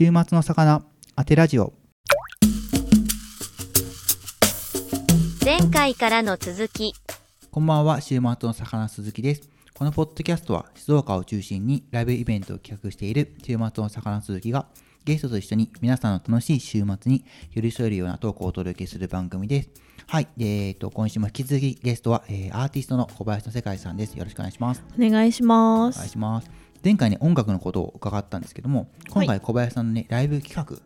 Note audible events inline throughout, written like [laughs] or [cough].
週末の魚当てラジオ前回からの続きこんばんは週末の魚鈴木ですこのポッドキャストは静岡を中心にライブイベントを企画している週末の魚鈴木がゲストと一緒に皆さんの楽しい週末に寄り添えるようなトークをお届けする番組です。はい。えー、と、今週も引き続きゲストは、えーアーティストの小林の世界さんです。よろしくお願いします。お願いしまお願いす。します。前回ね、音楽のことを伺ったんですけども、今回小林さんのね、ライブ企画、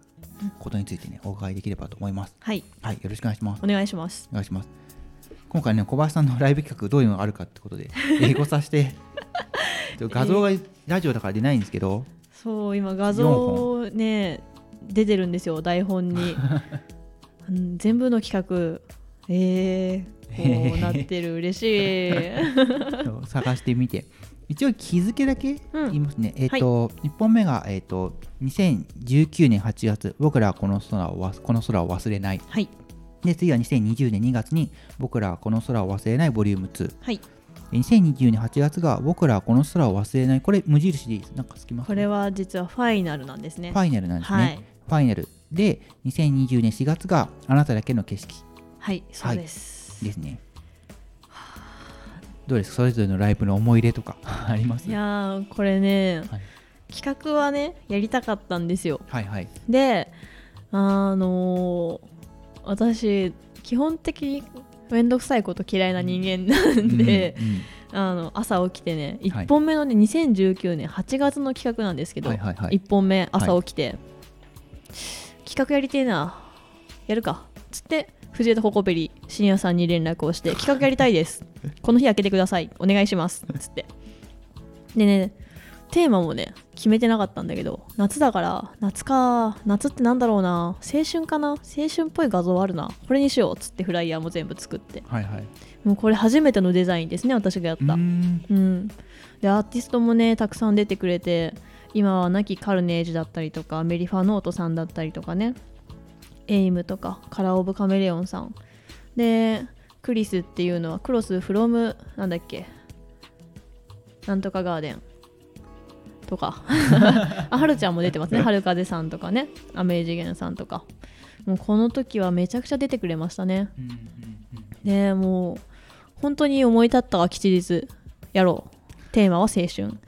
ことについてね、お伺いできればと思います。はい、はい。よろしくお願いします。お願いします。お願いします。今回ね、小林さんのライブ企画、どういうのがあるかってことで、[laughs] 英語させて、画像がラジオだから出ないんですけど、そう、今画像ね、出てるんですよ、台本に。[laughs] うん全部の企画、えー、[laughs] こうなってる、嬉しい。探してみて一応日付だけうん。言いますね、えっ、と、1本目が、えっと2019年8月。僕らはこの空をわこの空を忘れない。はい、で次は2020年2月に僕らはこの空を忘れないボリューム2はい、で2020年8月が僕らはこの空を忘れない。これ無印でいいです。なんかつきますこれは実はファイナルなんですね。ファイナルなんですね、はい、ファイナル。で2020年4月があなただけの景色。はい、そうです。ですねどうですか？それぞれのライブの思い入れとか。[laughs] あります？いやー、これね、はい。企画はね、やりたかったんですよ。はいはい。であのー私基本的に面倒くさいこと嫌いな人間なんで、うんうんあの朝起きてねはい。1本目のね、2019年8月の企画なんですけど、はいはいはい。1本目朝起きて、企画やりてえなやるかつって藤枝ココペリ深夜さんに連絡をして [laughs] 企画やりたいです。この日開けてください。お願いします。つって。でねテーマもね決めてなかったんだけど夏だから夏か夏ってなんだろうな。青春かな？青春っぽい画像あるな。これにしよう。っつってフライヤーも全部作って。はいはい。もうこれ初めてのデザインですね私がやった。うーん。うん、でアーティストもねたくさん出てくれて今は亡きカルネージだったりとかメリファノートさんだったりとかねエイムとかカラー・オブ・カメレオンさん。でクリスっていうのはクロス・フロムなんだっけ？なんとかガーデン。とか。[laughs] あはるちゃんも出てますね。はるかぜさんとかね。アメージゲンさんとか。もうこの時はめちゃくちゃ出てくれましたね。うんうんうん。でもう本当に思い立ったが吉日やろう。テーマは青春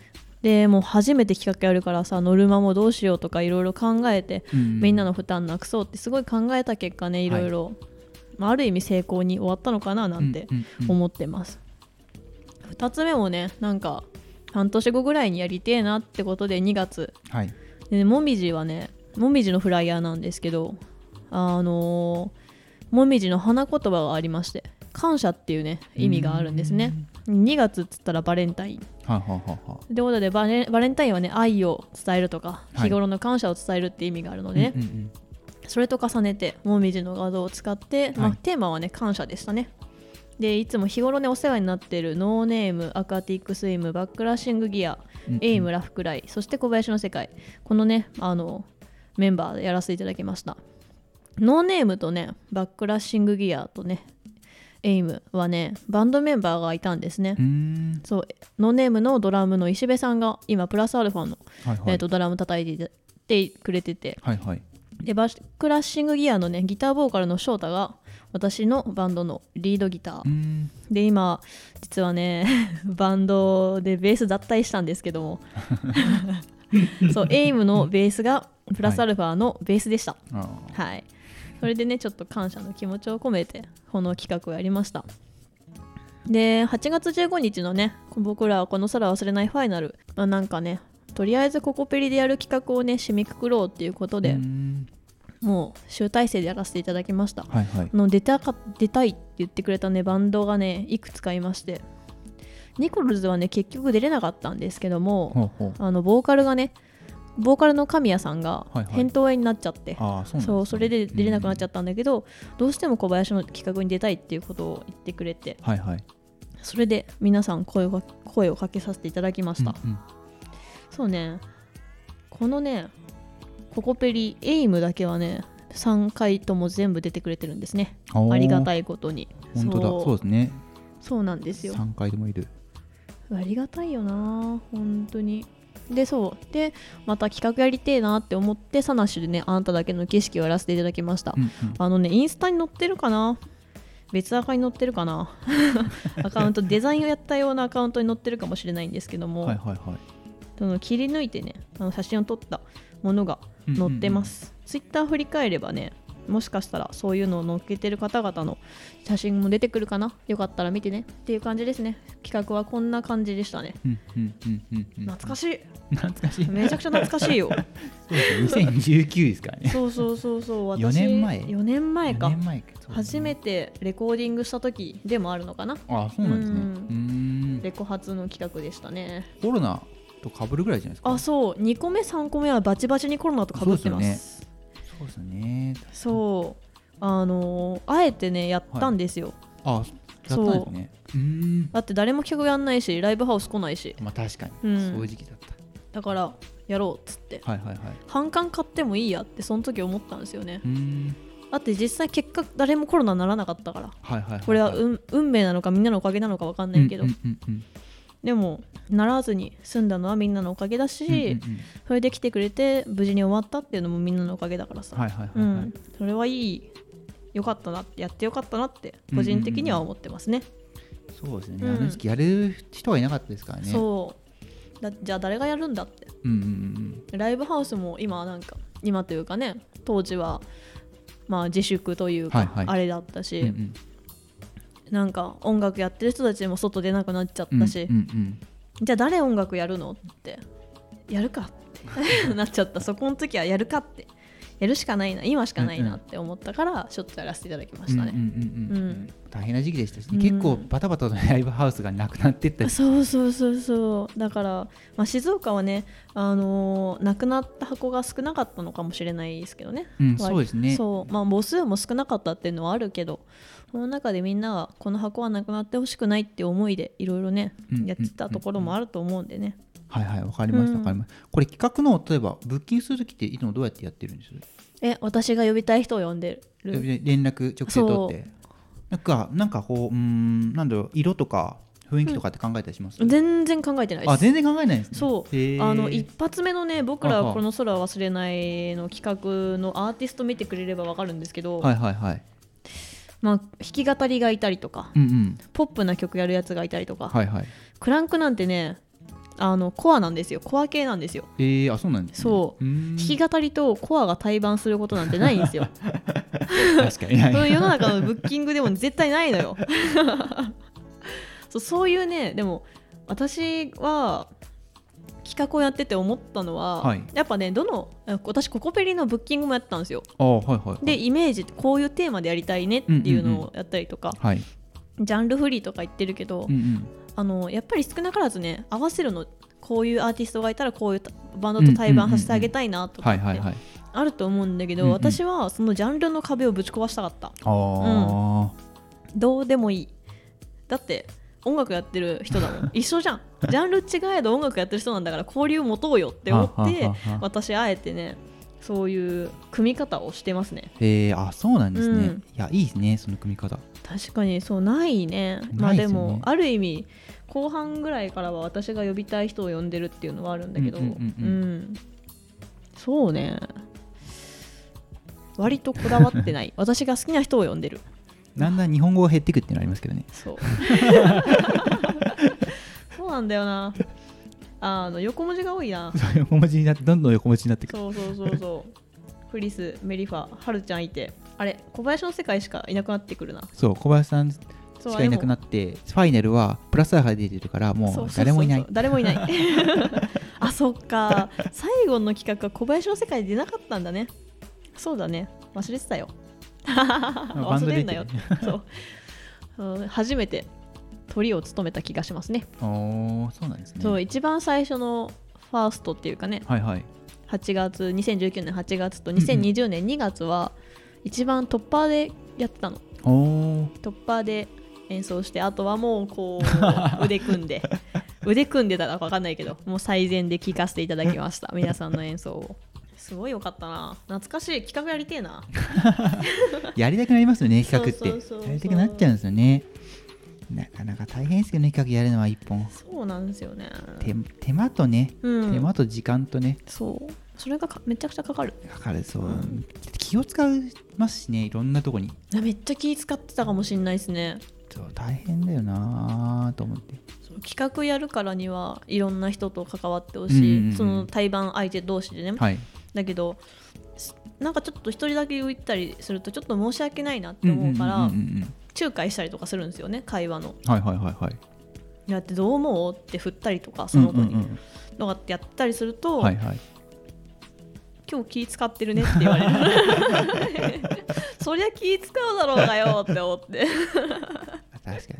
でもう初めて企画やるからさノルマもどうしようとかいろいろ考えて、うんみんなの負担なくそうってすごい考えた結果ねい。ろいろ、まあ、ある意味成功に終わったのかななんてうんうん。うん思ってます、2つ目もねなんか半年後ぐらいにやりてえなってことで2月。はい。でねもみじはねもみじのフライヤーなんですけどあのーもみじの花言葉がありまして感謝っていうね意味があるんですね2月っつったらバレンタイン。はいはいはいはいということでバレバレンタインはね愛を伝えるとかはい。日頃の感謝を伝えるって意味があるのでね、うんうんそれと重ねてもみじの画像を使って、まあはいテーマはね感謝でしたね。でいつも日頃ねお世話になっているノーネームアクアティックスイムバックラッシングギアうんうん。エイムラフクライそして小林の世界。このねあのメンバーでやらせていただきました。ノーネームとねバックラッシングギアとねエイムはねバンドメンバーがいたんですね、そうノーネームのドラムの石部さんが今プラスアルファの、はいはい。えー、とドラム叩いててくれてて。はいはい。でバックラッシングギアのねギターボーカルの翔太が私のバンドのリードギター。で今実はね [laughs] バンドでベース脱退したんですけども。[laughs] そうエイムのベースがプラスアルファのベースでした。あー。はい、それでねちょっと感謝の気持ちを込めてこの企画をやりました。で8月15日のね僕らはこの空を忘れないファイナル、まあ、なんかねとりあえずココペリでやる企画をね締めくくろうっていうことで、もう集大成でやらせていただきました。はいはい。あの出たか出たいって言ってくれたねバンドがねいくつかいまして。ニコルズはね結局出れなかったんですけどもあのボーカルがねボーカルの神谷さんが扁桃炎になっちゃって、そうそれで出れなくなっちゃっったんだけど、どうしても小林の企画に出たいっていうことを言ってくれて。たはいはい。それで皆さん声を声をかけさせていただきました、うんうんそうね。このねココペリエイムだけはね3回とも全部出てくれてるんですね。ありがたいことに。本当だ。そう。そうですね。そうなんですよ。3回でもいる。ありがたいよな本当にでそう。でまた企画やりてえなって思ってサナッシュでねあんただけの景色をやらせていただきました、うんうん。あのねインスタに載ってるかな？別アカに載ってるかな？[laughs] アカウントデザインをやったようなアカウントに載ってるかもしれないんですけども、はいはいはい。その切り抜いてねあの写真を撮ったものが載ってます、ツイッター振り返ればねもしかしたらそういうのを載っけてる方々の写真も出てくるかな？よかったら見てね。っていう感じですね。企画はこんな感じでしたね。懐かしい。懐かしい。めちゃくちゃ懐かしいよ。[laughs] そうですね2019ですからね。そうそうそうそう。私4年前。4年前か。4年前か。そうです初めてレコーディングした時でもあるのかな？あそうなんですね。ううん。レコ発の企画でしたね。コロナと被るぐらいじゃないですか？あそう。2個目3個目はバチバチにコロナとかぶってますそうですよね。そう。あのーあえてねやったんですよ、あやったんですね。う。だって誰も企画やんないしライブハウス来ないし。まあ確かに、うん。そういう時期だっだからやろうっつって。たはいはいはい。半缶買ってもいいやってその時思ったんですよね。うーんだって実際結果誰もコロナならなかったからはいはいはいこれは運運命なのかみんなのおかげなのか分かんないけど、うんうんうんでもならずに済んだのはみんなのおかげだし、うんうんうん。それで来てくれて無事に終わったっていうのもみんなのおかげだからさ、はいはいはいはい、うん、それはいいよかったなってやってよかったなって個人的には思ってますね、そうですね、うん。あの時期やる人がいなかったですからね。そう。だじゃあ誰がやるんだって。うんうんうん。ライブハウスも今なんか今というかね当時はまあ自粛というか、はいはい。あれだったし、うんうんなんか音楽やってる人たちも外出なくなっちゃったし、うんうんじゃあ誰音楽やるのって。やるかって。[laughs] なっちゃった。そこの時はやるかって。やるしかないな。今しかないなって思ったからちょっとやらせていただきましたね、うんうんうんうんうん。大変な時期でしたし、うん。結構バタバタとライブハウスがなくなってったり。そうそうそうそう。だから、まあ、静岡はね、あのーなくなった箱が少なかったのかもしれないですけどね、うん、割そうですね。そう。まあ母数も少なかったっていうのはあるけどその中でみんなはこの箱はなくなってほしくないって思いでいろいろね、うんやってたところもあると思うんでね、はいはいわかりましたうん。わかりました、これ企画の例えばブッキングする時っていつもどうやってやってるんです？え私が呼びたい人を呼んでる。で連絡直接取って。なんかなんかこううーんなんだろう色とか雰囲気とかって考えたりします、全然考えてないです。あ全然考えないんですね。そう。あの一発目のね僕らはこの空は忘れないの企画のアーティスト見てくれればわかるんですけど、はいはいはいまあ、弾き語りがいたりとかうんうん。ポップな曲やるやつがいたりとか、はいはい。クランクなんてねあのコアなんですよ。コア系なんですよ。えー、あそうなんですね。そう。弾き語りとコアが対バンすることなんてないんですよ。[laughs] 確かに [laughs] 世の中のブッキングでも絶対ないのよ。[laughs] そうそういうねでも私は企画をやってて思ったのは、はい。やっぱねどの私ココペリのブッキングもやったんですよ。あはいはいはい。でイメージこういうテーマでやりたいねっていうのをやったりとか、はい。ジャンルフリーとか言ってるけど、うんうん。あのやっぱり少なからずね合わせるのこういうアーティストがいたらこういうバンドと対バンさせてあげたいなとかってあると思うんだけど、うんうん。私はそのジャンルの壁をぶち壊したかった。ああ、どうでもいい。だって音楽やってる人だもん。[laughs] 一緒じゃん。ジャンル違えど音楽やってる人なんだから交流持とうよって思って私あえてねそういう組み方をしてますね。えー、あそうなんですね、うん。いやいいですねその組み方。確かにそうないね。まあでもある意味後半ぐらいからは私が呼びたい人を呼んでるっていうのはあるんだけど。うん。そうね。割とこだわってない。私が好きな人を呼んでるだんだん日本語が減っていくっていうのありますけどね。そう。[laughs] そうなんだよな。あの横文字が多いな。横文字になってどんどん横文字になっていくそうそうそうそう。クリスメリファはるちゃんいて。あれ小林の世界しかいなくなってくるな。そう小林さんしかいなくなってファイナルはプラスアルファで出てるからもう誰もいない誰もいないあそっか最後の企画は小林の世界で出なかったんだねそうだね忘れてたよ [laughs] 忘れんなよそう。うん初めて鳥を務めた気がしますね。おーそうなんですね。そう一番最初のファーストっていうかね。はいはい。8月2019年8月と2020年2月は一番トッパーでやってたの。おー。トッパーで演奏してあとはもうこう腕組んで。[laughs] 腕組んでたら分かんないけどもう最善で聴かせていただきました。皆さんの演奏をすごいよかったな。懐かしい。企画やりてえな。[laughs] やりたくなりますよね企画って。やりたくなっちゃうんですよね。なかなか大変ですよね企画やるのは一本。そうなんですよね。手手間とね、うん。手間と時間とね。そう。それがかめちゃくちゃかかる。かかる。そう、うん気を使いますしねいろんなとこに。めっちゃ気使ってたかもしんないですね。そう大変だよなと思って。企画やるからにはいろんな人と関わってほしい、うんうんうん。その対バン相手同士でね、はいだけどすなんかちょっと一人だけ言ったりするとちょっと申し訳ないなって思うから、んんうんうん仲介したりとかするんですよね会話の。はいはいはいはい。いやってどう思う？って振ったりとかその子に、うんうんうんとかってやったりすると、はいはい。今日気使ってるねって言われる。[laughs] そりゃ気使うだろうがよって思って。確か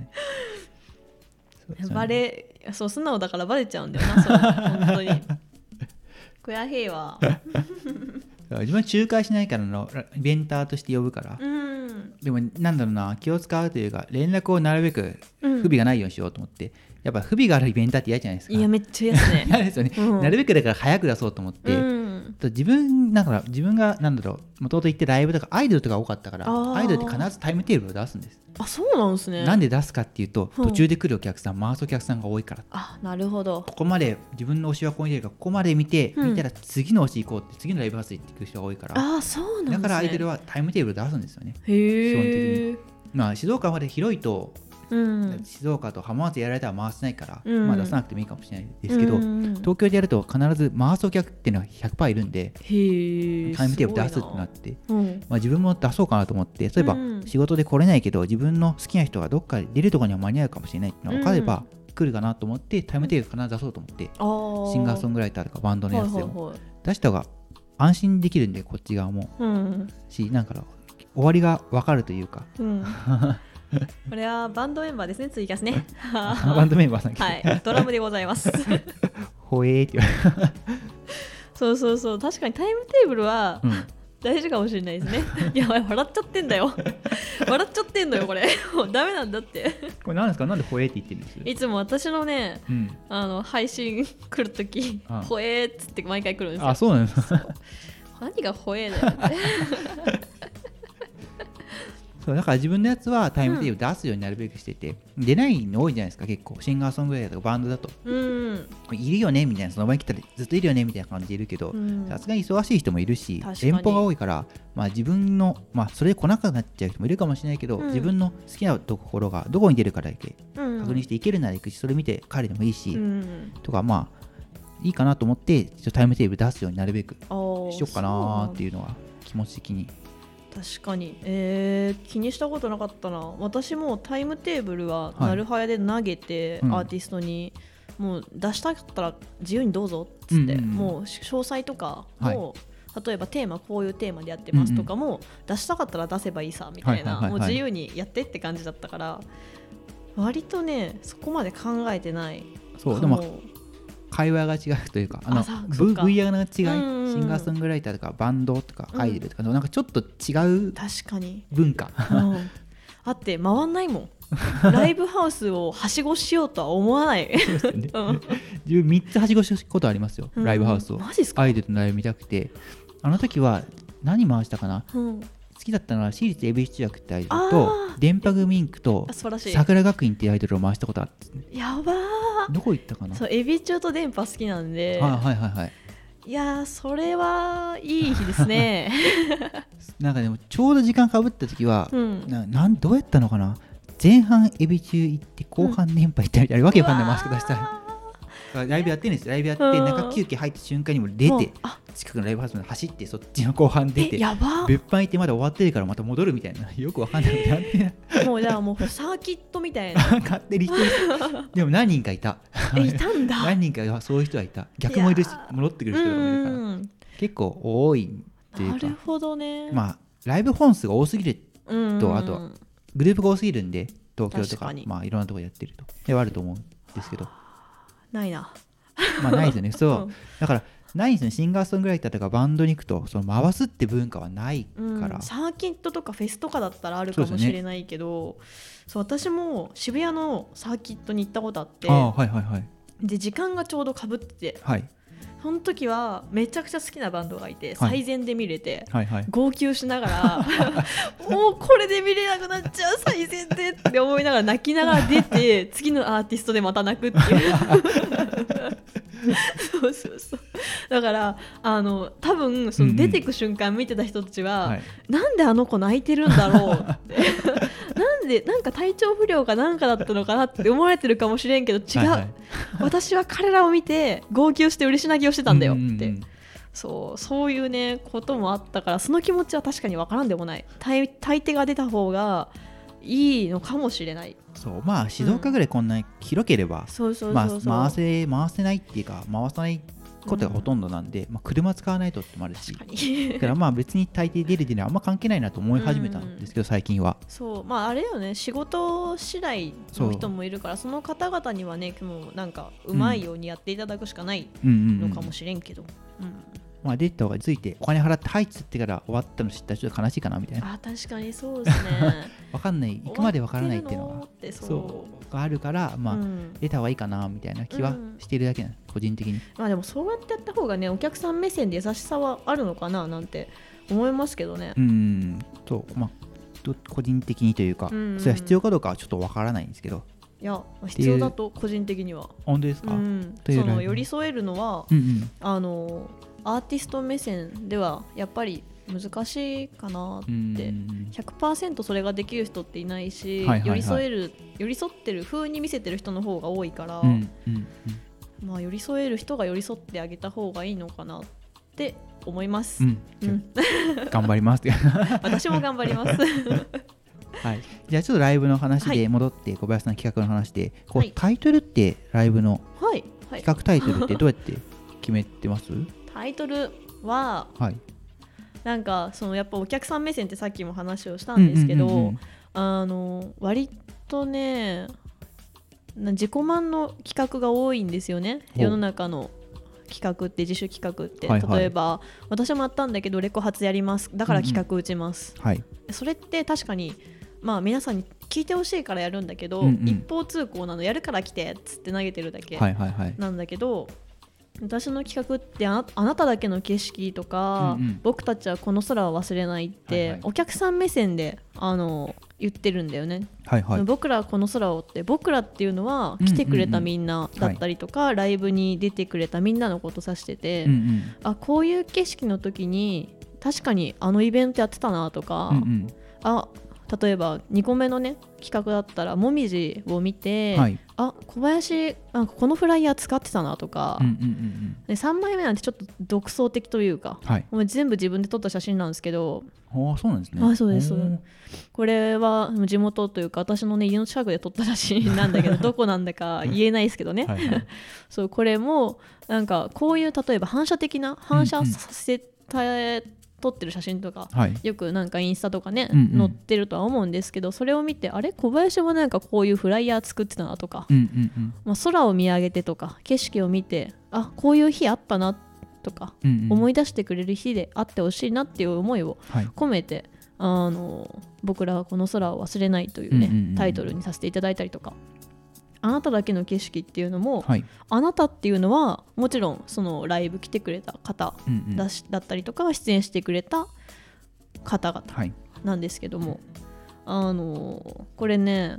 に。バレそう素直だからバレちゃうんだよなそれ [laughs] 本当に悔しいわ。そう自分は仲介しないからのイベンターとして呼ぶから、うん。でもなんだろうな気を使うというか連絡をなるべくうん。不備がないようにしようと思って、やっぱ不備があるイベンターって嫌じゃないですか。いやめっちゃ嫌ですね。[laughs] 嫌ですよね、うん。なるべくだから早く出そうと思って、うんと自分だから自分がなんだろうもともと行ってライブとかアイドルとか多かったからアイドルって必ずタイムテーブルを出すんです、あそうなんですね。なんで出すかっていうとうん。途中で来るお客さん回すお客さんが多いから。あなるほど。ここまで自分の推しはここに出るからここまで見て、うん。見たら次の推し行こうって次のライブハウス行ってくる人が多いから。あそうなんですね。だからアイドルはタイムテーブル出すんですよね。へえまあ静岡まで広いとうん。静岡と浜松やられたら回せないから、うん。まあ出さなくてもいいかもしれないですけど、うん東京でやると必ず回すお客っていうのは100%いるんでタイムテーブル出すってなって、うんまあ、自分も出そうかなと思って例えばうん仕事で来れないけど自分の好きな人がどっかで出るところには間に合うかもしれないっていうのが分かれば、来るかなと思ってタイムテーブル必ず出そうと思って、シンガーソングライターとかバンドのやつでもはいはいはい。出した方が安心できるんでこっち側も。うん。しなんか終わりが分かるというか。うん [laughs] [laughs] これはバンドメンバーですねツイキャスね。バンドメンバーさん。はい。ドラムでございます。[laughs] ほえーって言われ [laughs] そうそうそう。確かにタイムテーブルはる、うん。大事かもしれないですね。いや笑っちゃってんだよ。笑っちゃってんのよこれ。もうダメなんだって。これ何ですか？なんでほえーって言ってるんです？いつも私のねうん、あの配信来るときあほえーっつって毎回来るんですよ。あそうなんです。何がほえーだよってそうだから自分のやつはタイムテーブル出すようになるべくしてて、出ないの多いじゃないですか結構。シンガーソングライターとかバンドだと。うん。いるよねみたいな。その場に来たらずっといるよねみたいな感じでいるけどうん。さすがに忙しい人もいるし遠方が多いから、まあ、自分の、まあ、それで来なくなっちゃう人もいるかもしれないけど、うん。自分の好きなところがどこに出るかだけうん。確認していけるなら行くしそれ見て帰るでもいいし、うん。とかまあいいかなと思ってちょっとタイムテーブル出すようになるべくしようかなっていうのは気持ち的に確かに。えー、気にしたことなかったな。私もタイムテーブルははい。なるはやで投げて、うん。アーティストにもう出したかったら自由にどうぞっつって、うんうんうん。もう詳細とかはい。も、例えばテーマこういうテーマでやってますとかも、出したかったら出せばいいさみたいな、はいはいはいはい。もう自由にやってって感じだったから割とねそこまで考えてないそうでも会話が違うというかあのあさそっ v か VR の違い、シンガーソングライターとかバンドとかうんアイドルとかのなんかちょっと違う確かに。文化、うん。あって回んないもん。[laughs] ライブハウスをはしごしようとは思わない、[laughs] うん。自分3つはしごしたことありますよ、ライブハウスを。マジっすか、アイドルのライブ見たくて。あの時は何回したかな？うん、好きだったのは私立恵比寿中学ってアイドルあとー。電波組インクと桜学院っていうアイドルを回したことあって、やばー。どこ行ったかな？そうエビ中と電波好きなんで、はいはいはいはい。いやーそれはいい日ですね。[laughs] なんかでもちょうど時間かぶった時は、うん。ななんどうやったのかな？前半エビ中行って後半電波行ったみたいな、わけわかんない。回し方したららライブやってるんですよ。ライブやってうん。中休憩入った瞬間にも出てあ。近くのライブハウスまで走ってそっちの後半出えてやば。別班行ってまだ終わってるからまた戻るみたいな。[laughs] よくわかんない。なってもうじゃあもうサーキットみたいな。[laughs] 勝手に [laughs] でも何人かいた。えいたんだ。何人かそういう人はいた。逆もいるし戻ってくる人もいるから。うん結構多いっていうかなるほどね。まあライブ本数が多すぎるうんとあとグループが多すぎるんで東京とかまあいろんなところやってると。ではあると思うんですけどないな。まあないですよね。そう、うん。だからないんですよね。シンガーソングライターとかバンドに行くとその回すって文化はないうん。から、サーキットとかフェスとかだったらあるかもしれないけどそう,、私も渋谷のサーキットに行ったことあって。はいはいはい。で時間がちょうどかぶってて。はいその時はめちゃくちゃ好きなバンドがいて、はい最善で見れてはいはい号泣しながらもうこれで見れなくなっちゃう最善でって思いながら泣きながら出て次のアーティストでまた泣くっていうそうそうそうだからあの多分その出てく瞬間見てた人たちは、はいなんであの子泣いてるんだろうってなんでなんか体調不良かなんかだったのかなって思われてるかもしれんけど [laughs] 違う、はい。はい私は彼らを見て号泣して嬉し泣きをしてたんだよって、そうそういうねこともあったからその気持ちは確かにわからんでもない。大大抵が出た方がいいのかもしれない。そうまあ静岡ぐらいこんな広ければ、そうそうそう、回せ回せないっていうか回さないことがほとんどなんで、まあ、車使わないとってもあるし。[laughs] だからまあ別に大抵出る出ないあんま関係ないなと思い始めたんですけど、最近は。そう。まああれよね。仕事次第の人もいるからその方々にはねもうなんかうまいようにやっていただくしかないうん。うん、うんのかもしれんけど、うん。まあ、出た方がついてお金払って入っつってから終わったの知ったらちょっと悲しいかなみたいな。あ確かにそうですね。[laughs] わかんない。行くまでわからないっていうのが終わってるのってそうそうがあるからまあ、うん。出た方がいいかなみたいな気はうん。しているだけなの個人的に。まあでもそうやってやった方がねお客さん目線で優しさはあるのかななんて思いますけどね。う、ん。そう。まあど個人的にというか、うん。それは必要かどうかはちょっとわからないんですけど。いや必要だと個人的には、本当ですか、ううんその寄り添えるのはうん。あのアーティスト目線ではやっぱり難しいかなって、うん。100%それができる人っていないし、寄り添える寄り添ってる風に見せてる人の方が多いから、まあ、寄り添える人が寄り添ってあげた方がいいのかなって思います、うん、うん。うん頑張ります。[laughs] 私も頑張ります。[laughs] はい、じゃあちょっとライブの話はい。で戻って小林さんの企画の話でこう、はい。タイトルってライブの企、画タイトルってどうやって決めてます？[laughs] タイトルははいなんかそのやっぱお客さん目線ってさっきも話をしたんですけど、うんうんうんうん。あの割とねな自己満の企画が多いんですよね。世の中の企画って自主企画って、はいはい。例えば私もやったんだけどレコ発やります。だから企画打ちます、はい。それって確かにまあ皆さんに聞いてほしいからやるんだけど、うんうん。一方通行なのやるから来てっつって投げてるだけはいはいはい。なんだけど私の企画ってあなただけの景色とか、うんうん。僕たちはこの空を忘れないって、はいはい。お客さん目線であの言ってるんだよね、はいはい。僕らはこの空をって僕らっていうのはうん来てくれたみんなだったりとか、ライブに出てくれたみんなのこと指してて、うんうん。あこういう景色の時に確かにあのイベントやってたなとか、うんうん。あ例えば2個目のね企画だったらもみじを見て、はい。あ小林なんかこのフライヤー使ってたなとか、うんうんうんで3枚目なんてちょっと独創的というかうんはい。もう全部自分で撮った写真なんですけどああそうなんですね。あそうですこれは地元というか私のね家の近くで撮った写真なんだけど [laughs] どこなんだか言えないですけどね、はいはい。そうこれもなんかこういう例えば反射的な反射させた、撮ってる写真とかはい。よくなんかインスタとかね、うんうん。載ってるとは思うんですけどそれを見てあれ？小林もなんかこういうフライヤー作ってたなとか、うんうんうん。まあ、空を見上げてとか景色を見てあこういう日あったなとか、うんうん。思い出してくれる日であってほしいなっていう思いをはい。込めてあの僕らはこの空を忘れないというね、うんうんうんタイトルにさせていただいたりとかあなただけの景色っていうのも、はい。あなたっていうのはもちろんそのライブ来てくれた方うんうん。だしだったりとか出演してくれた方々はい。なんですけどもあのこれね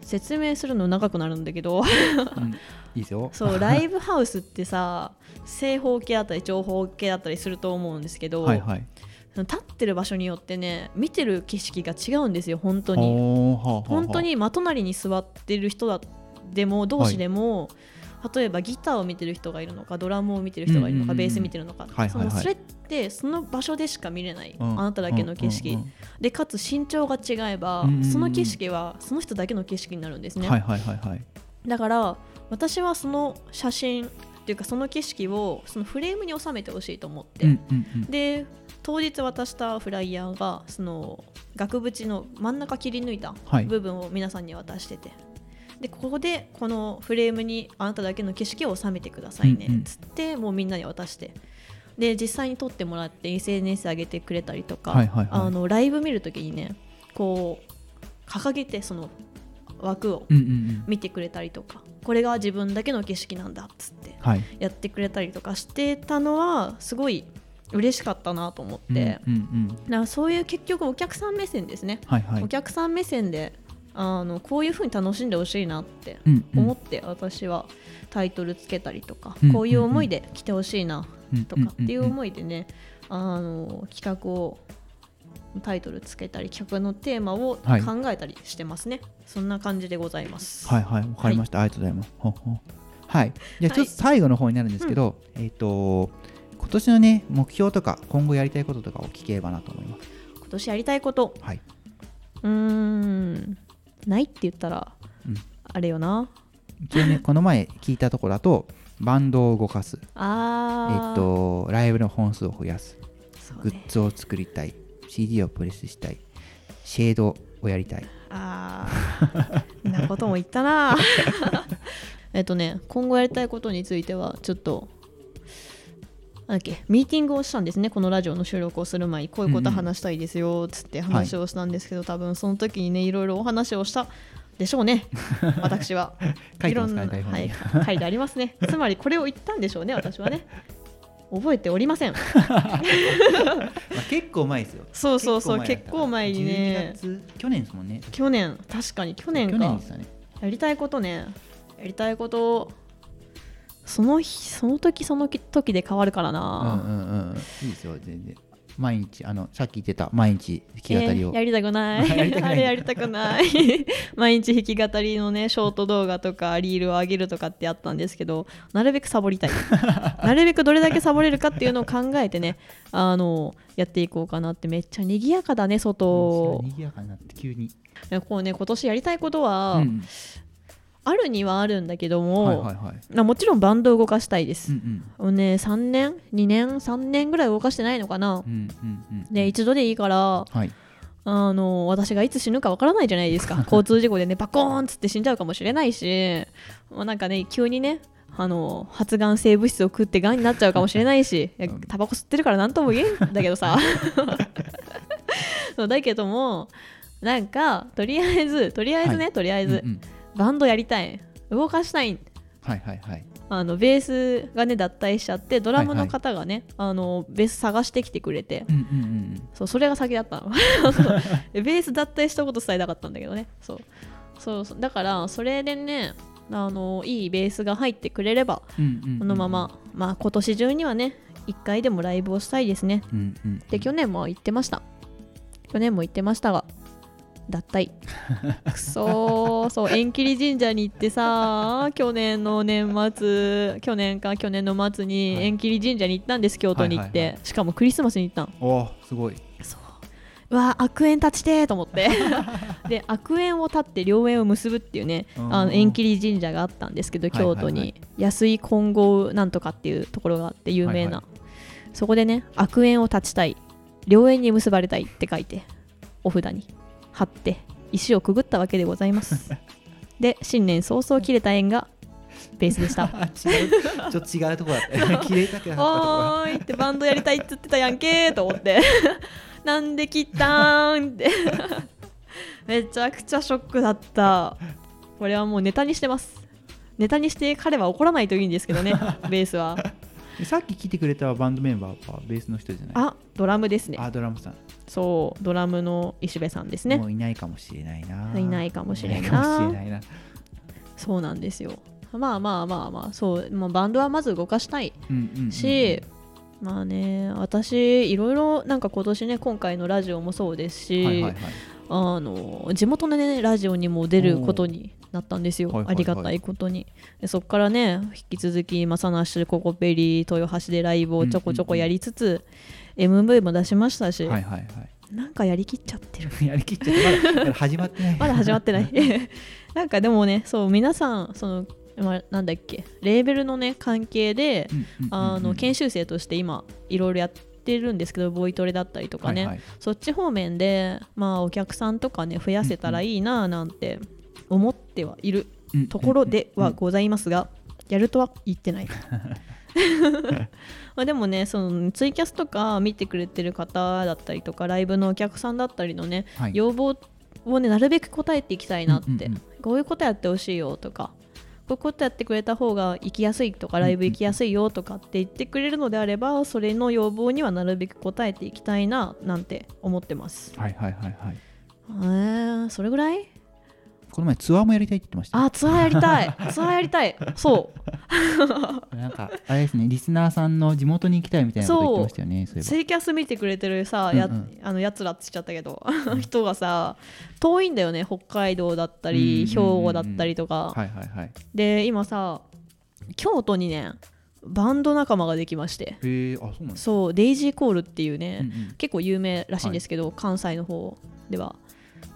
説明するの長くなるんだけどうん。いいですよ。そうライブハウスってさ正方形だったり長方形だったりすると思うんですけど、はいはい立ってる場所によってね見てる景色が違うんですよ本当に。本当に真隣に座ってる人だでも同士でも、例えばギターを見てる人がいるのかドラムを見てる人がいるのか、ベース見てるのか、はいはいはい。そのそれってその場所でしか見れない、うんあなただけの景色、でかつ身長が違えば、その景色はその人だけの景色になるんですね、うんはいはいはいはい。だから私はその写真っていうかその景色をそのフレームに収めてほしいと思って、で当日渡したフライヤーがその額縁の真ん中切り抜いたはい。部分を皆さんに渡してて、でここでこのフレームにあなただけの景色を収めてくださいねうんうん。つってもうみんなに渡して。で実際に撮ってもらって SNS 上げてくれたりとか、はいはいはい。あのライブ見るときにねこう掲げてその枠をうんうんうん。見てくれたりとかこれが自分だけの景色なんだっつってはい。やってくれたりとかしてたのはすごい嬉しかったなと思って、うんうんうん。だからそういう結局お客さん目線ですね、はいはい。お客さん目線であのこういう風に楽しんでほしいなってうんうん。思って私はタイトルつけたりとか、うんこういう思いで来てほしいなうんとかっていううんうん。思いでね、あの企画をタイトルつけたり企画のテーマをはい。考えたりしてますね、そんな感じでございます。はいはい。わかりました、ありがとうございます。はい。じゃあはいちょっと最後の方になるんですけど、えっ、と今年のね目標とか今後やりたいこととかを聞ければなと思います。今年やりたいこと。はい、うーん。ないって言ったら、うん。あれよな。一応ね [laughs] この前聞いたところだとバンドを動かす。えっ、とライブの本数を増やす。ね。グッズを作りたい。CD をプレスしたい。シェードをやりたい。あー。[laughs] なことも言ったな。[laughs] えっとね今後やりたいことについてはちょっとなんだっけ？ミーティングをしたんですね。このラジオの収録をする前にこういうこと話したいですよつって話をしたんですけど、多分その時にねいろいろお話をしたでしょうね私は。[laughs] 書いろんなはい書いてありますね。つまりこれを言ったんでしょうね私はね。覚えておりません。[laughs] まあ、結構前ですよ。そうそうそう結だ構前にね。12月去年ですもんね。去年確かに去年か。去年でしたね。やりたいことね。やりたいことその日その時その時で変わるからうんな、うんうん。いいですよ全然。毎日あのさっき言ってた毎日弾き語りを、えーやりたくない。[laughs] あれやりたくない。[laughs] 毎日弾き語りのねショート動画とかリールを上げるとかってあったんですけどなるべくサボりたい。[laughs] なるべくどれだけサボれるかっていうのを考えてねあのやっていこうかなって。めっちゃ賑やかだね外、にぎやかになって急に、こうね今年やりたいことは、うんあるにはあるんだけども、はいはいはい。まあもちろんバンドを動かしたいです。う、んもうね3年？2年？3年ぐらい動かしてないのかな。うんうんうん一度でいいからはい。あの私がいつ死ぬかわからないじゃないですか。[laughs] 交通事故でねバコーンっつって死んじゃうかもしれないしもうなんかね急にねあの発がん性物質を食ってがんになっちゃうかもしれないし [laughs] いやタバコ吸ってるから何とも言えんだけどさ。[laughs] そうだけどもなんかとりあえずとりあえずね、はい。とりあえず、うんうんバンドやりたい。動かしたい。はいはいはい。あのベースがね脱退しちゃってドラムの方がね、あのベース探してきてくれて。うんうんうんそうそれが先だったの。[laughs] ベース脱退したこと伝えたかったんだけどね。そう。そうだからそれでねあのいいベースが入ってくれればうんうんうんうん。このまま、まあ今年中にはね1回でもライブをしたいですね。うんうんで去年も言ってました。去年も言ってましたが脱退くそー。そう縁切り神社に行ってさ去年の年末去年か去年の末にはい。縁切り神社に行ったんです京都に行って、はいはいしかもクリスマスに行ったん。おーすごい。う。わー悪縁立ちてーと思って。[laughs] で悪縁を立って良縁を結ぶっていうねうん。あの縁切り神社があったんですけどはいはいはい。京都に。安井金剛なんとかっていうところがあって有名な、はい。そこでね悪縁を立ちたい。良縁に結ばれたいって書いてお札に貼って石をくぐったわけでございます。[laughs] で新年早々切れた縁がベースでした。[laughs] あ違う。ちょっと違うとこだった。[laughs] 切れたくなかったとこおーいってバンドやりたいって言ってたやんけーと思って。なんで切ったーんって。めちゃくちゃショックだった。これはもうネタにしてます。ネタにして彼は怒らないといいんですけどねベースは。でさっき来てくれたバンドメンバーはベースの人じゃない？あドラムですね。あドラムさん、そうドラムの石部さんですね。もういな。いかもしれないな。いないかもしれんないな。そうなんですよ。まあまあまあまあそう、まあ、バンドはまず動かしたいし、まあね私いろいろなんか今年ね今回のラジオもそうですし、あの地元のねラジオにも出ることになったんですよ、はいはいはい。ありがたいことに。でそこからね引き続きマサナッシュココペリ豊橋でライブをちょこちょこやりつつ、MV も出しましたし、はいはいはい。なんかやりきっちゃってる。[laughs] やりきっちゃってまだ始まってない。まだ始まってない。[laughs] [laughs] なんかでもねそう皆さんその、まあ、なんだっけレーベルのね関係で、うんうんうんうん。あの研修生として今いろいろやってるんですけどボイトレだったりとかね、はいはい。そっち方面で、まあ、お客さんとかね増やせたらいいななんて思ってはいるうん。ところではございますが、やるとは言ってない。[laughs] まあでもねそのツイキャスとか見てくれてる方だったりとかライブのお客さんだったりのね、はい。要望をねなるべく答えていきたいなって、こういうことやってほしいよとかこういうことやってくれた方が行きやすいとかライブ行きやすいよとかって言ってくれるのであればそれの要望にはなるべく応えていきたいななんて思ってます。はいはいはいはい。えー、それぐらい？この前ツアーもやりたいって言ってました。あツアーやりたい。[laughs] ツアーやりたい。そう。[laughs] なんかあれですねリスナーさんの地元に行きたいみたいなこと言ってましたよねそうツイキャス見てくれてるさ、やうんうん。あのやつらっつっちゃったけど。[laughs] 人がさ遠いんだよね北海道だったり、うん兵庫だったりとか、はいはいはい。で今さ京都にねバンド仲間ができまして。へえあそうなんですそうデイジーコールっていうね、うんうん。結構有名らしいんですけど、関西の方では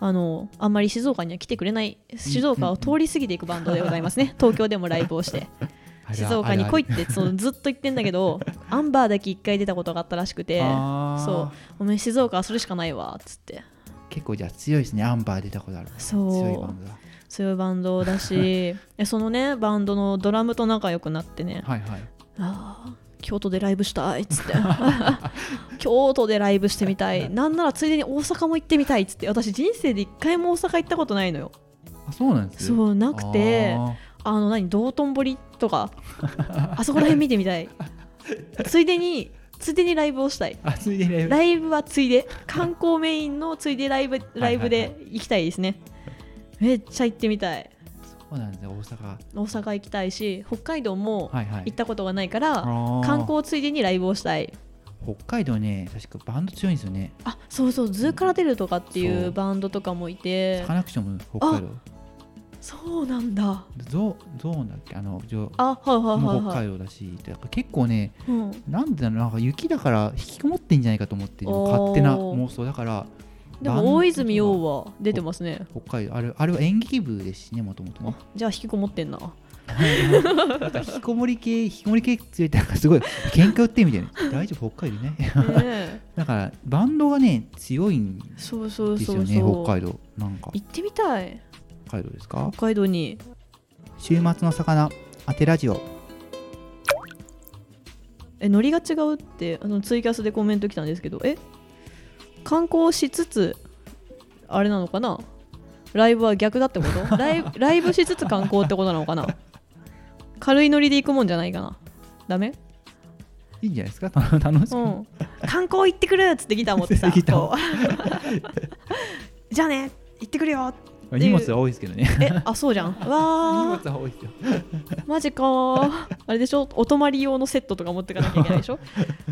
あのあんまり静岡には来てくれない静岡を通り過ぎていくバンドでございますね。東京でもライブをして。[laughs] 静岡に来いってそうずっと言ってんだけど [laughs] アンバーだけ1回出たことがあったらしくて。そう。お前静岡はそれしかないわっつって。結構じゃあ強いですねアンバー出たことあるそう。強いバンドだ。強いバンドだし。[laughs] えそのねバンドのドラムと仲良くなってね。はいはい。あー京都でライブしたいっつって。[laughs] 京都でライブしてみたい。[laughs] なんならついでに大阪も行ってみたいっつって。私人生で一回も大阪行ったことないのよ。あそうなんですそうなくて。ああの何？道頓堀とか。あそこら辺見てみたい。ついでについでにライブをしたい。ついでライブ。ライブはついで。観光メインのついでライブライブで行きたいですね。[laughs] めっちゃ行ってみたいそうなんですね。大阪。大阪行きたいし北海道もはいはい。行ったことがないから、あー。観光ついでにライブをしたい。北海道ね確かバンド強いんですよね。あそうそうズーから出るとかっていそうう。バンドとかもいて。サカナクションも北海道。そうなんだ。ゾゾーンだっけ？あのあはいはいはいはい、北海道だし結構ねうん、なんでだろうなんか雪だから引きこもってんじゃないかと思って勝手な妄想だからでも大泉洋は出てますね。北海道。あれあれは演劇部ですしねもともとね。あじゃあ引きこもってんな。[laughs] なんか引きこもり系引きこもり系ついてなんかすごい喧嘩売ってみたいな。大丈夫北海道ね。ね [laughs] だからバンドがね強いんそうそうですよそうそう。ね北海道。なんか。行ってみたい。北海道ですか？北海道に。週末の魚。当てラジオ。えノリが違うってあのツイキャスでコメント来たんですけどえ観光しつつあれなのかな？ライブは逆だってこと？[laughs] ライブライブしつつ観光ってことなのかな？軽いノリで行くもんじゃないかな。ダメ？いいんじゃないですか？[laughs] 楽しく、うん。観光行ってくるっつってギター持ってさ [laughs] じゃあね行ってくるよ荷物は多いですけどね。えあそうじゃん。荷わ物は多いですよ。ーマジかー。あれでしょ？お泊まり用のセットとか持ってかなきゃいけないでしょ？え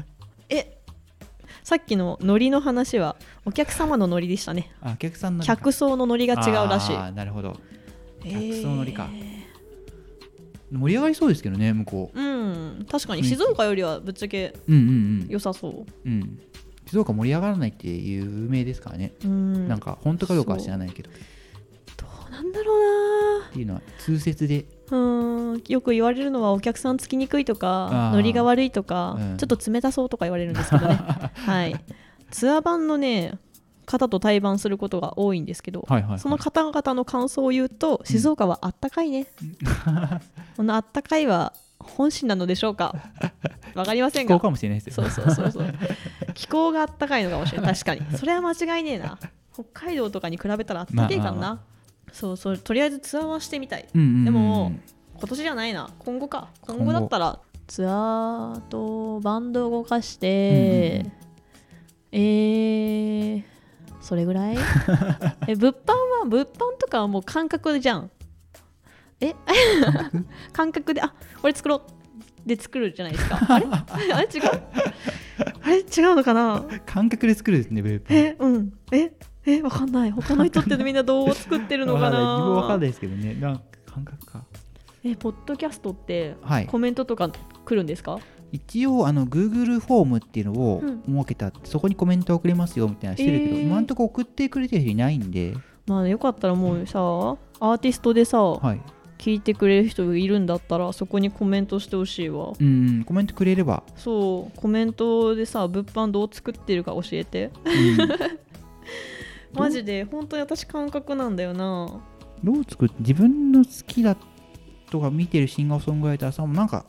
さっきのノリの話はお客様のノリでしたね。あお客さんの客層のノリが違うらしい。あーなるほど。えー。客層ノリか。盛り上がりそうですけどね向こう。ん確かに静岡よりはぶっちゃけううんうん。良さそう。うん。うん静岡盛り上がらないって有名ですからね、うん。なんか本当かどうかは知らないけど。っどうなんだろうな。ていうのは通説でうんよく言われるのはお客さんつきにくいとかノリが悪いとか、うん。ちょっと冷たそうとか言われるんですけどね。[laughs] はい。ツアー版のね方と対バンすることが多いんですけど、はいはい、はい、その方々の感想を言うと静岡はあったかいね、[laughs] このあったかいは本心なのでしょうか？わかりませんが。気候かもしれないですよ。そうそうそうそう。[laughs] 気候があったかいのかもしれない。確かに。それは間違いねえな。北海道とかに比べたらあったかいかな、まあまあまそうそうとりあえずツアーはしてみたい。うんうんうんでも今年じゃないな。今後か。今後。だったらツアーとバンドを動かして、えー、それぐらい？[laughs] え物販は物販とかはもう感覚じゃん。え？感覚？[laughs] であこれ作ろう。で作るじゃないですか。[laughs] あれ？あれ違う？あれ？違うのかな？感覚で作るですねベープえうん。え？えわかんない。他の人ってみんなどう作ってるのかな？自分わかんないですけどね。なんか感覚か。えポッドキャストってはい。コメントとか来るんですか、一応あの Google フォームっていうのをうん。設けた。って、そこにコメント送れますよみたいなのしてるけど、えー。今んとこ送ってくれてる人いないんで、まあよかったらもうさアーティストでさ、はい、聞いてくれる人いるんだったらそこにコメントしてほしいわ。うん。コメントくれれば、そう。コメントでさ物販どう作ってるか教えて。うん [laughs] マジで本当に私感覚なんだよな。どう作って自分の好きだとか見てるシンガーソングライターさんもなんか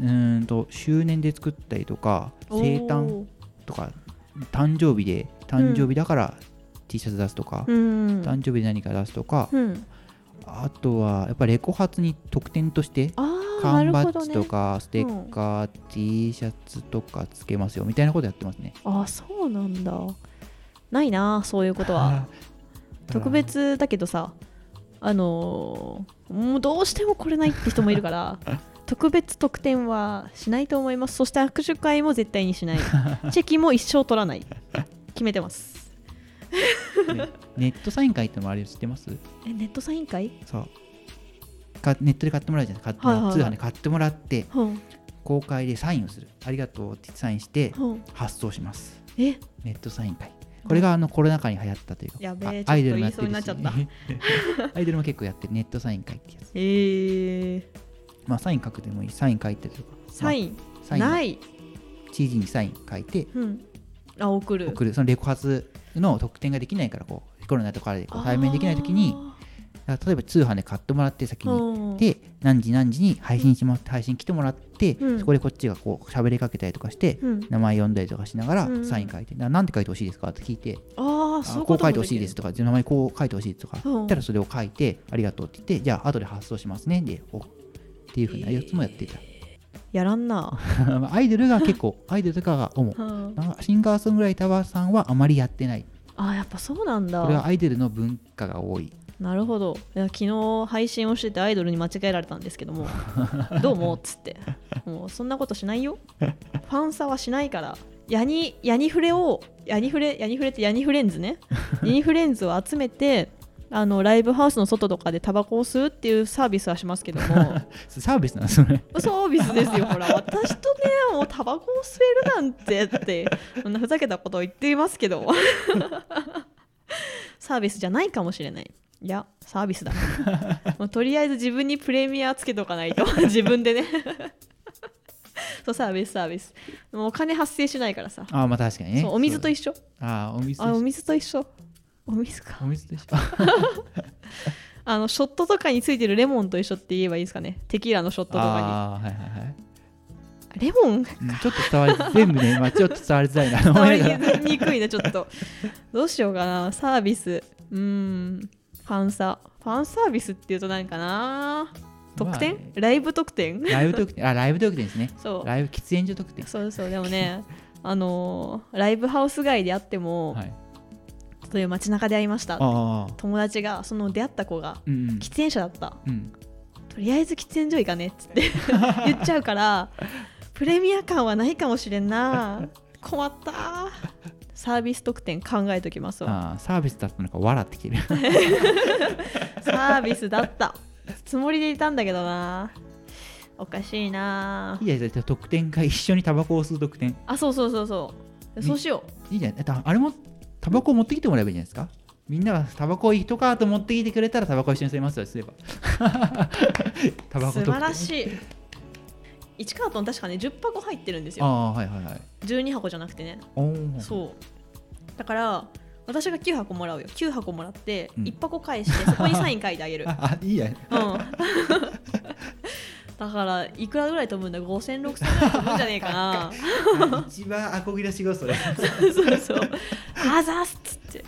うーんと周年で作ったりとか生誕とか誕生日で誕生日だから T シャツ出すとか、うん誕生日で何か出すとか、うん。あとはやっぱレコ発に特典として缶バッジとかステッカー、T シャツとかつけますよみたいなことやってますね。ああそうなんだないなそういうことは。[laughs] 特別だけどさあのーもうどうしても来れないって人もいるから [laughs] 特別特典はしないと思います。そして握手会も絶対にしない。[laughs] チェキも一生取らない。決めてます。ねネットサイン会ってのもあれ知ってます？えネットサイン会？そう。かネットで買ってもらうじゃない買ってはいはいはい。通販で買ってもらってう。ん公開でサインをする。ありがとうってサインしてう。ん発送します。え？ネットサイン会これがあのコロナ禍に流行ったというかやべえあアイドルもやってるしと言いそうに [laughs] アイドルも結構やってるネットサイン会ってやつ。えー、まあサイン書くでもいい。サイン書いてとか。サイン、まあサイン。ない、CD にサイン書いて。うん、あ送る。送る。そのレコ発の特典ができないからこうコロナとかでこう対面できない時にだから例えば通販で買ってもらって先あにーで何時何時に配信します配信来てもらって、うん。そこでこっちがこう喋りかけたりとかして、うん。名前読んだりとかしながらうん。サイン書いて、ななんて書いてほしいですかって聞いてああこう書いてほしいですとか名前こう書いてほしいとかうん。言ったらそれを書いてありがとうって言ってじゃあ後で発送しますね。でおっていうふうなやつもやっていた、やらんな、[laughs] アイドルが結構アイドルとかが主。うん。なんかシンガーソングライターさんはあまりやってない。あーやっぱそうなんだ。これはアイドルの文化が多いなるほど。いや昨日配信をしててアイドルに間違えられたんですけども [laughs] どうもっつって。もうそんなことしないよ。ファンサはしないから。ヤニヤニフレをヤニフレヤニフレってヤニフレンズね。[laughs] ヤニフレンズを集めてあのライブハウスの外とかでタバコを吸うっていうサービスはしますけども。[laughs] サービスなんですよね。サービスですよほら私とねもうタバコを吸えるなんてってそんなふざけたことを言っていますけどサービスじゃないかもしれないいやサービスだ。[laughs] もうとりあえず自分にプレミアつけとかないと。[laughs] 自分でね。[laughs] そうサービスサービス。もうお金発生しないからさ、ああまあ確かにね。そうお水と一緒。ああお水と一緒。あお水と一緒。お水か。お水と一緒。あのショットとかについてるレモンと一緒って言えばいいですかね。テキーラのショットとかああはいはいはい。にレモンうんちょっと伝わり全部ね、まあ、ちょっと伝わりづらいな。と伝わりにくいなちょっと。どうしようかな。サービス。うーんファンサファンサービスっていうと何かな？特典、まあね。ライブ特典？ライブ特典あライブ特典ですね。そう。ライブ喫煙所特典。そうそうでもねあのーライブハウス街であっても、はい。例えば街中で会いました友達がその出会った子がうんうん。喫煙者だった。うん。とりあえず喫煙所行かねっつって [laughs] 言っちゃうから [laughs] プレミア感はないかもしれんな。困ったサービス特典考えときますわ。サービスだったのか笑ってきて。る [laughs] サービスだった。つもりでいたんだけどな。おかしいな。いいじゃない特典が一緒にタバコを吸う特典。あそうそうそうそう。そうしよいいじゃないあれもタバコを持ってきてもらえばいいんじゃないですか？みんながタバコを一カート持ってきてくれたらタバコ一緒に吸いますよすればタう素バコ特典。晴らしい。1カートン確かね10箱入ってるんですよ。ああはいはいはい。12箱じゃなくてね。そうだから私が9箱もらうよ。9箱もらってうん。1箱返してそこにサイン書いてあげる。[laughs] ああいいや。うん。[laughs] だからいくらぐらい飛ぶんだ？5000、6000ぐらい飛ぶんじゃねえかな。[laughs] 一番アコギな仕事それ。そうそうあざすっつって。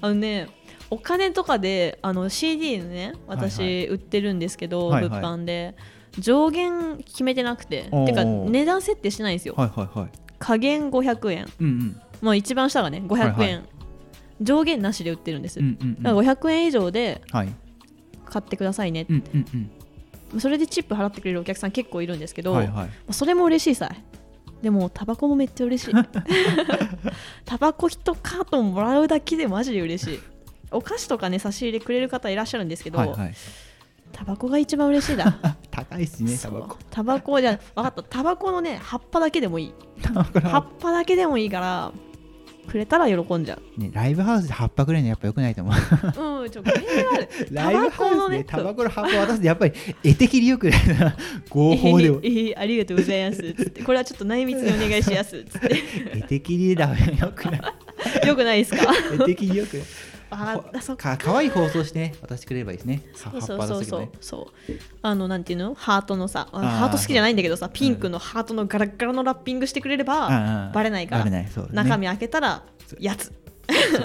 あのねお金とかであの CD ね私、はい売ってるんですけど、はいはい。物販で。上限決めてなくて。てか値段設定してないんですよ。はいはいはい。下限500円。うんうんもう一番下がね500円、はいはい。上限なしで売ってるんです、うんうんうん。だから500円以上ではい。買ってくださいね、うんうんうん。それでチップ払ってくれるお客さん結構いるんですけど、はいはい。それも嬉しいさでもタバコもめっちゃ嬉しい。[laughs] タバコ1カートンもらうだけでマジで嬉しい。お菓子とかね差し入れくれる方いらっしゃるんですけど、はいはい。タバコが一番嬉しいだ。[laughs] 高いしねタバコ。タバコじゃ分かった。タバコのね葉っぱだけでもいい。[laughs] 葉っぱだけでもいいからくれたら喜んじゃねライブハウスで葉っぱくらいのやっぱ良くないと思う。ううんちょ語弊がある。[laughs] ライブハウスでタバコの葉っぱ渡すとやっぱり絵的によくないな。[laughs] 合法でも。えーえーありがとうございます。つってこれはちょっと内密にお願いしますつって。絵的にダメよくない。[laughs] よくないですか？絵的によくないあーそっか。かかわいい放送してね渡してくれればいいですね。そうそうそうそうね。そうあのなんていうの？ハートのさー。ハート好きじゃないんだけどさピンクのハートのガラッガラのラッピングしてくれればバレないからね。中身開けたらやつ。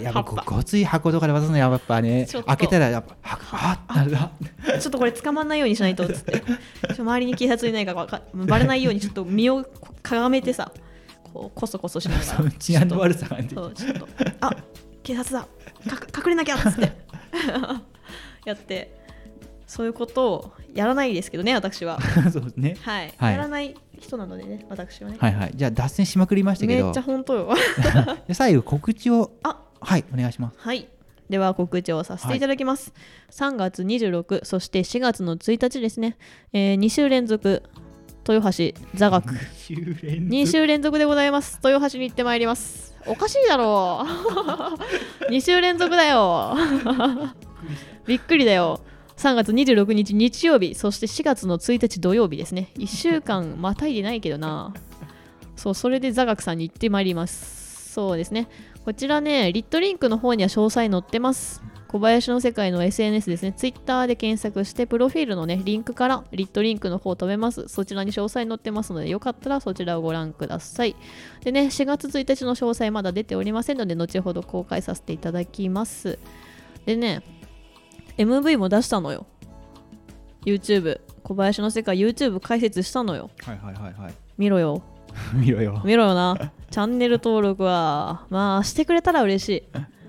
やっぱごごつい箱とかで渡すのやっぱね。開けたらやっぱははっなる。なちょっとこれ捕まんないようにしないとっつって。周りに警察いないかわかバレないようにちょっと身をかがめてさこうコソコソしながら。[laughs] そう治安の悪さが出てそうちょっと。あ警察だ。か隠れなきゃっつって。[laughs] やって。そういうことをやらないですけどね私は。[laughs] そうですね。はい、はい。やらない人なのでね私はね、はいはい。じゃあ脱線しまくりましたけど。めっちゃ本当よ。[laughs] で最後告知を。あ。はいお願いします。はい。では告知をさせていただきます、3月26そして4月の1日ですね、え2週連続豊橋座学。2週連続。でございます。豊橋に行ってまいります。おかしいだろ。[laughs] う2週連続だよ。びっくりだよ。3月26日日曜日そして4月の1日土曜日ですね。1週間またいでないけどな。そうそれで座学さんに行ってまいります。そうですね。こちらねリットリンクの方には詳細載ってます小林の世界の SNS ですね、ツイッターで検索して、プロフィールのね、リンクからリットリンクの方を飛べます。そちらに詳細載ってますので、よかったらそちらをご覧ください。でね、4月1日の詳細まだ出ておりませんので、後ほど公開させていただきます。でね、MV も出したのよ。YouTube。小林の世界 YouTube 解説したのよ。はいはいはいはい見ろよ。[laughs] 見ろよ見ろよな。チャンネル登録は、まあ、してくれたら嬉しい。[laughs]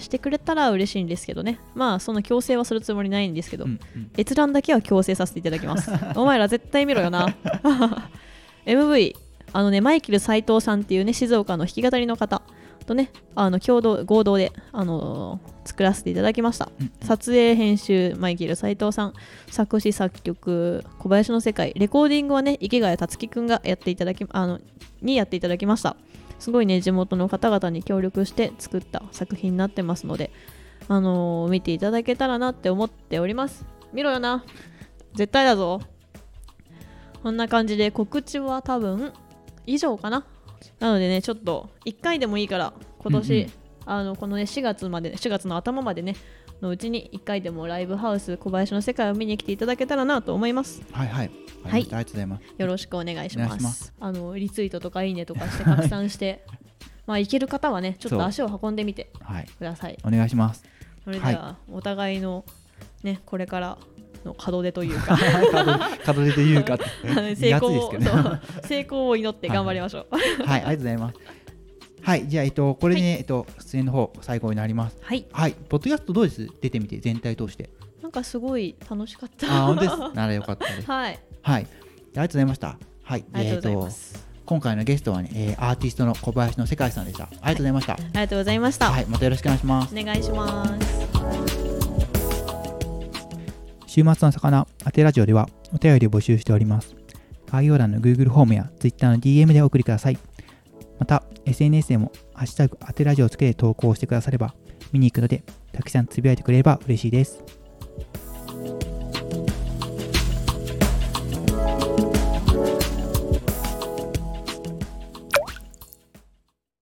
してくれたら嬉しいんですけどね。まあ、その強制はするつもりないんですけど、うんうん閲覧だけは強制させていただきます。[laughs] お前ら絶対見ろよな。[laughs] MV、あのね、マイケル斎藤さんっていうね、静岡の弾き語りの方とね、あの共同、合同で、あのー作らせていただきました。うん撮影、編集、マイケル斎藤さん、作詞、作曲、小林の世界、レコーディングはね、池谷達樹くんがやっていただき、あの、にやっていただきました。すごいね、地元の方々に協力して作った作品になってますので、あのー見ていただけたらなって思っております。見ろよな。絶対だぞ。こんな感じで告知は多分以上かな。なのでね、ちょっと1回でもいいから、今年、あのこのね、4月まで、4月の頭までね、のうちに1回でもライブハウス小林の世界を見に来ていただけたらなと思います。はいはい。はい。ありがとうございます。よろしくお願いします。あのリツイートとかいいねとかして拡散して、[laughs] まあ行ける方はね、ちょっと足を運んでみてはい。ください。お願いします。それでは、お互いのね、これからの門出というか、[laughs] 門出というか [laughs] 成功を成功を祈って頑張りましょう。はい、ありがとうございます。はい、じゃあ、えっと、これでね、えっと、出演の方、最後になります。はい、はい、ポッドキャストどうです？出てみて、全体通して。なんかすごい楽しかった。あ、本当です？ならよかったです。[laughs] はい、はい、ありがとうございました。はい、ありがとうございえっと。今回のゲストはね、えーアーティストの小林の世界さんでした。ありがとうございました。ありがとうございました。はい、またよろしくお願いします。お願いします。週末の魚、当てラジオではお便りを募集しております。概要欄の Google フォームや Twitter の DM でお送りください。また、SNS でも、ハッシュタグ当てラジオをつけて投稿してくだされば、見に行くので、たくさんつぶやいてくれれば嬉しいです。